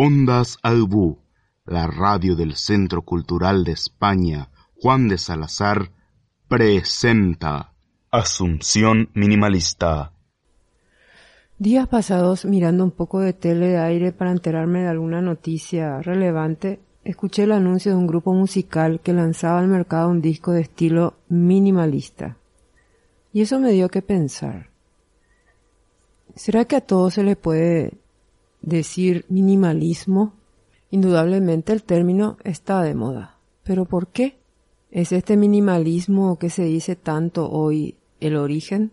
Ondas Albú, la radio del Centro Cultural de España, Juan de Salazar, presenta Asunción Minimalista. Días pasados, mirando un poco de tele de aire para enterarme de alguna noticia relevante, escuché el anuncio de un grupo musical que lanzaba al mercado un disco de estilo minimalista. Y eso me dio que pensar. ¿Será que a todos se le puede decir minimalismo, indudablemente el término está de moda. ¿Pero por qué? ¿Es este minimalismo que se dice tanto hoy el origen?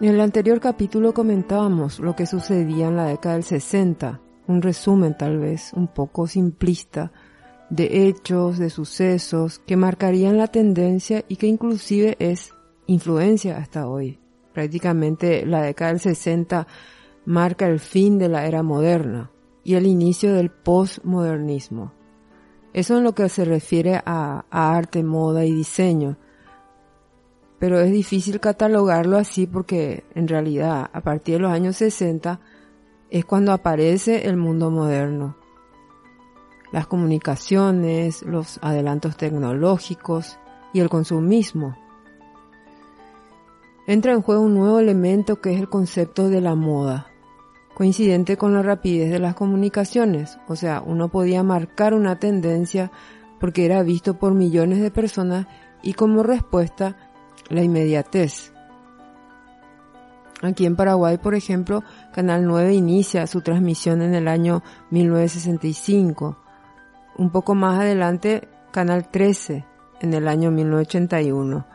En el anterior capítulo comentábamos lo que sucedía en la década del 60, un resumen tal vez un poco simplista de hechos, de sucesos que marcarían la tendencia y que inclusive es influencia hasta hoy. Prácticamente la década del 60 marca el fin de la era moderna y el inicio del postmodernismo. Eso en lo que se refiere a, a arte, moda y diseño pero es difícil catalogarlo así porque en realidad a partir de los años 60 es cuando aparece el mundo moderno. Las comunicaciones, los adelantos tecnológicos y el consumismo. Entra en juego un nuevo elemento que es el concepto de la moda, coincidente con la rapidez de las comunicaciones, o sea, uno podía marcar una tendencia porque era visto por millones de personas y como respuesta la inmediatez. Aquí en Paraguay, por ejemplo, Canal 9 inicia su transmisión en el año 1965. Un poco más adelante, Canal 13 en el año 1981.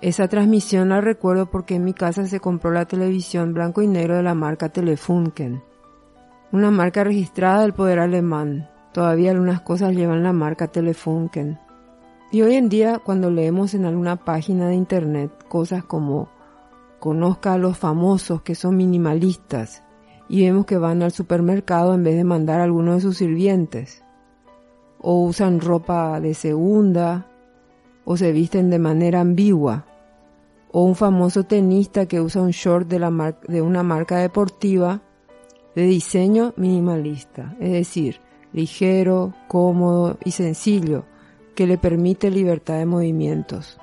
Esa transmisión la recuerdo porque en mi casa se compró la televisión blanco y negro de la marca Telefunken. Una marca registrada del poder alemán. Todavía algunas cosas llevan la marca Telefunken. Y hoy en día cuando leemos en alguna página de internet cosas como conozca a los famosos que son minimalistas y vemos que van al supermercado en vez de mandar a alguno de sus sirvientes, o usan ropa de segunda, o se visten de manera ambigua, o un famoso tenista que usa un short de, la de una marca deportiva de diseño minimalista, es decir, ligero, cómodo y sencillo, que le permite libertad de movimientos.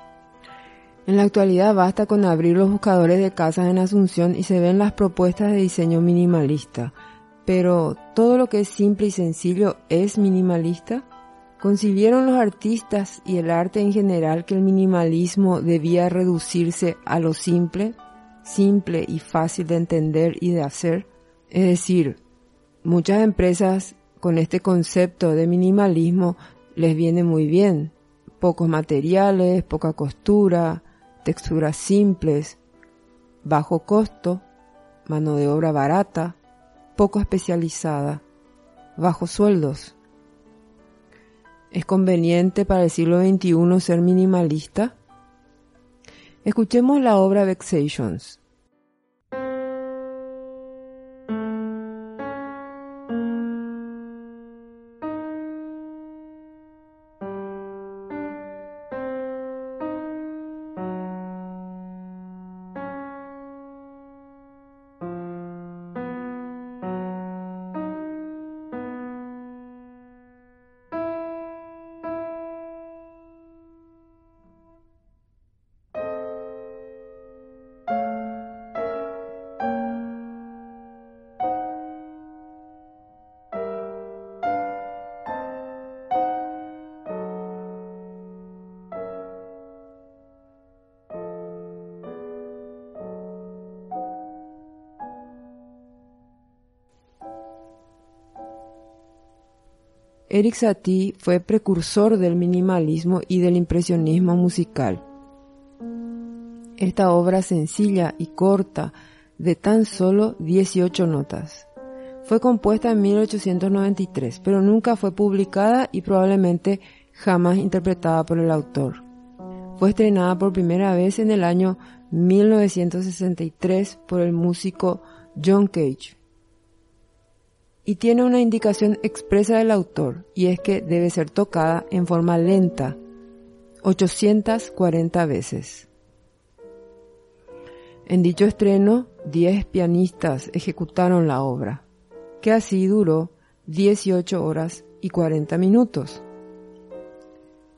En la actualidad basta con abrir los buscadores de casas en Asunción y se ven las propuestas de diseño minimalista. Pero, ¿todo lo que es simple y sencillo es minimalista? ¿Concibieron los artistas y el arte en general que el minimalismo debía reducirse a lo simple, simple y fácil de entender y de hacer? Es decir, muchas empresas con este concepto de minimalismo les viene muy bien, pocos materiales, poca costura, texturas simples, bajo costo, mano de obra barata, poco especializada, bajos sueldos. ¿Es conveniente para el siglo XXI ser minimalista? Escuchemos la obra Vexations, Eric Satie fue precursor del minimalismo y del impresionismo musical. Esta obra sencilla y corta, de tan solo 18 notas, fue compuesta en 1893, pero nunca fue publicada y probablemente jamás interpretada por el autor. Fue estrenada por primera vez en el año 1963 por el músico John Cage y tiene una indicación expresa del autor, y es que debe ser tocada en forma lenta, 840 veces. En dicho estreno, 10 pianistas ejecutaron la obra, que así duró 18 horas y 40 minutos.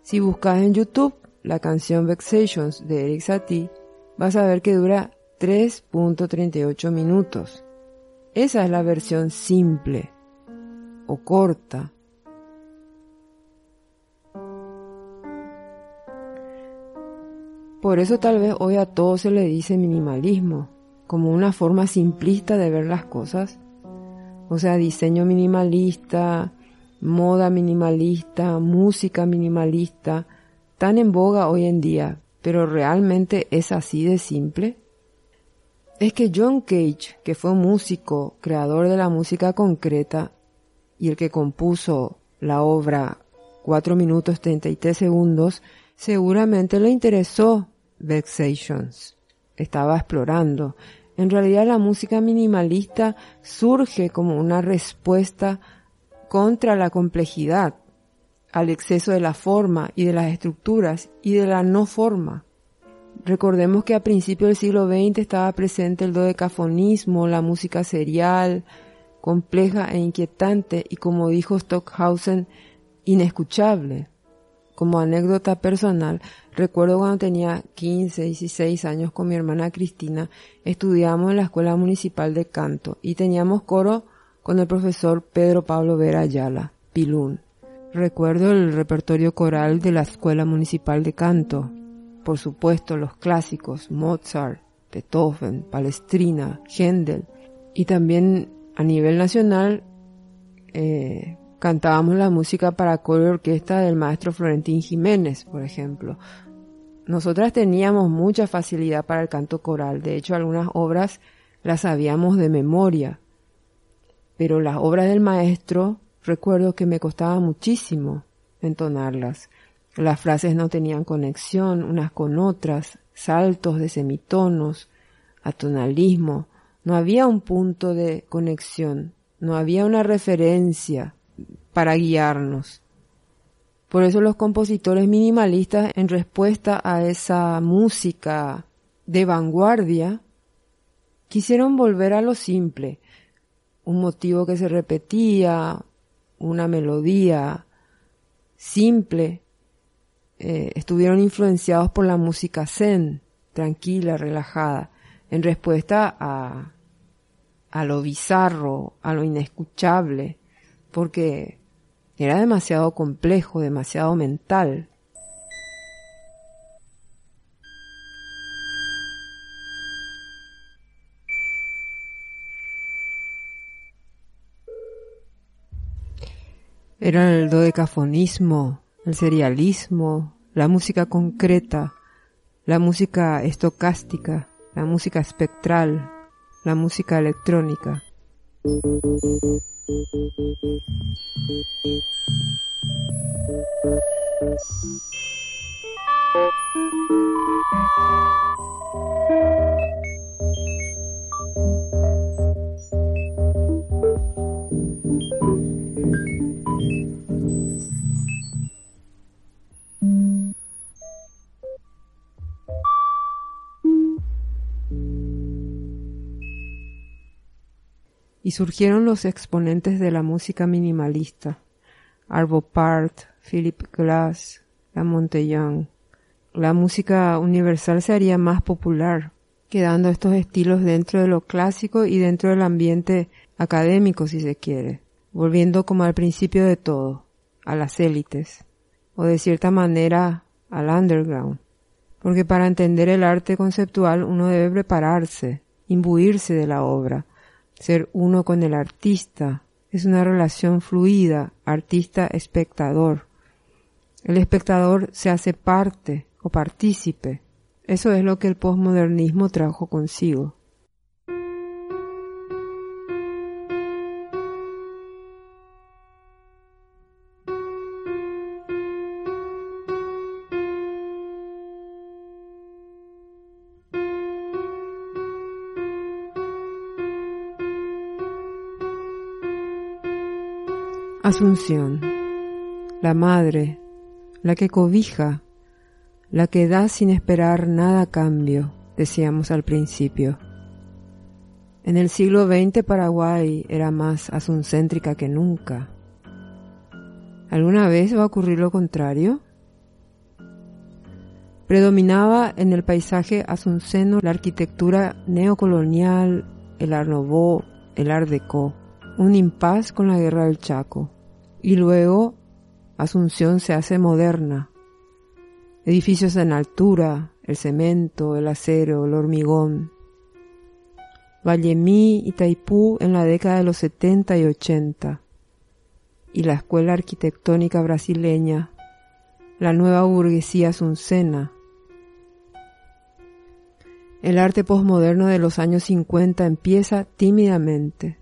Si buscas en YouTube la canción Vexations de Eric Satie, vas a ver que dura 3.38 minutos. Esa es la versión simple o corta. Por eso tal vez hoy a todo se le dice minimalismo, como una forma simplista de ver las cosas. O sea, diseño minimalista, moda minimalista, música minimalista, tan en boga hoy en día, pero realmente es así de simple es que John Cage, que fue músico, creador de la música concreta y el que compuso la obra 4 minutos 33 segundos, seguramente le interesó Vexations. Estaba explorando. En realidad la música minimalista surge como una respuesta contra la complejidad, al exceso de la forma y de las estructuras y de la no forma. Recordemos que a principios del siglo XX estaba presente el dodecafonismo, la música serial, compleja e inquietante y como dijo Stockhausen, inescuchable. Como anécdota personal, recuerdo cuando tenía 15, 16 años con mi hermana Cristina, estudiábamos en la Escuela Municipal de Canto y teníamos coro con el profesor Pedro Pablo Vera Ayala, Pilún. Recuerdo el repertorio coral de la Escuela Municipal de Canto, por supuesto los clásicos, Mozart, Beethoven, Palestrina, Händel, y también a nivel nacional eh, cantábamos la música para coro y orquesta del maestro Florentín Jiménez, por ejemplo. Nosotras teníamos mucha facilidad para el canto coral, de hecho algunas obras las sabíamos de memoria, pero las obras del maestro recuerdo que me costaba muchísimo entonarlas. Las frases no tenían conexión unas con otras, saltos de semitonos, atonalismo. No había un punto de conexión, no había una referencia para guiarnos. Por eso los compositores minimalistas, en respuesta a esa música de vanguardia, quisieron volver a lo simple, un motivo que se repetía, una melodía simple, eh, estuvieron influenciados por la música zen, tranquila, relajada, en respuesta a, a lo bizarro, a lo inescuchable, porque era demasiado complejo, demasiado mental. Era el dodecafonismo, el serialismo, la música concreta, la música estocástica, la música espectral, la música electrónica. Y surgieron los exponentes de la música minimalista, Arvo Part, Philip Glass, La Montellán. La música universal se haría más popular, quedando estos estilos dentro de lo clásico y dentro del ambiente académico, si se quiere, volviendo como al principio de todo, a las élites, o de cierta manera al underground. Porque para entender el arte conceptual uno debe prepararse, imbuirse de la obra, ser uno con el artista. Es una relación fluida, artista-espectador. El espectador se hace parte o partícipe. Eso es lo que el posmodernismo trajo consigo. Asunción, la madre, la que cobija, la que da sin esperar nada cambio, decíamos al principio. En el siglo XX Paraguay era más asuncéntrica que nunca. ¿Alguna vez va a ocurrir lo contrario? Predominaba en el paisaje asunceno la arquitectura neocolonial, el Art Nouveau, el Art Deco, un impas con la guerra del Chaco. Y luego Asunción se hace moderna. Edificios en altura, el cemento, el acero, el hormigón. Vallemí y Taipú en la década de los 70 y 80. Y la escuela arquitectónica brasileña, la nueva burguesía asuncena. El arte posmoderno de los años 50 empieza tímidamente.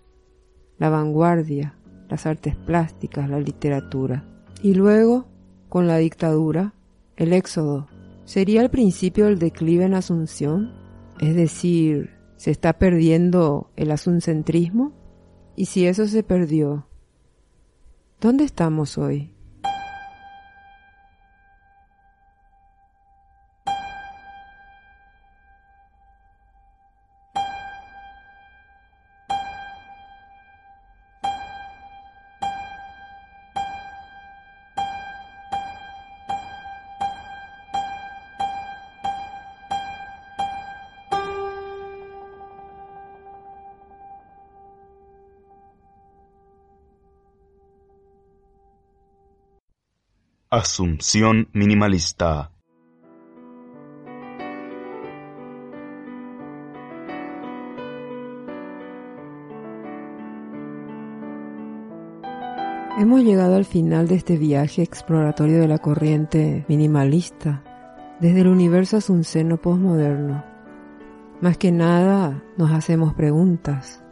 La vanguardia, las artes plásticas, la literatura. Y luego, con la dictadura, el éxodo. ¿Sería el principio del declive en Asunción? Es decir, ¿se está perdiendo el asuncentrismo? Y si eso se perdió, ¿dónde estamos hoy? Asunción minimalista. Hemos llegado al final de este viaje exploratorio de la corriente minimalista, desde el universo asunceno posmoderno. Más que nada nos hacemos preguntas,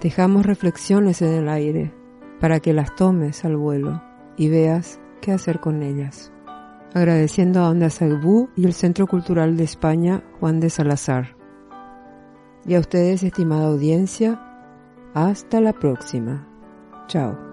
dejamos reflexiones en el aire para que las tomes al vuelo y veas qué hacer con ellas. Agradeciendo a Onda Salbú y el Centro Cultural de España Juan de Salazar. Y a ustedes, estimada audiencia, hasta la próxima. Chao.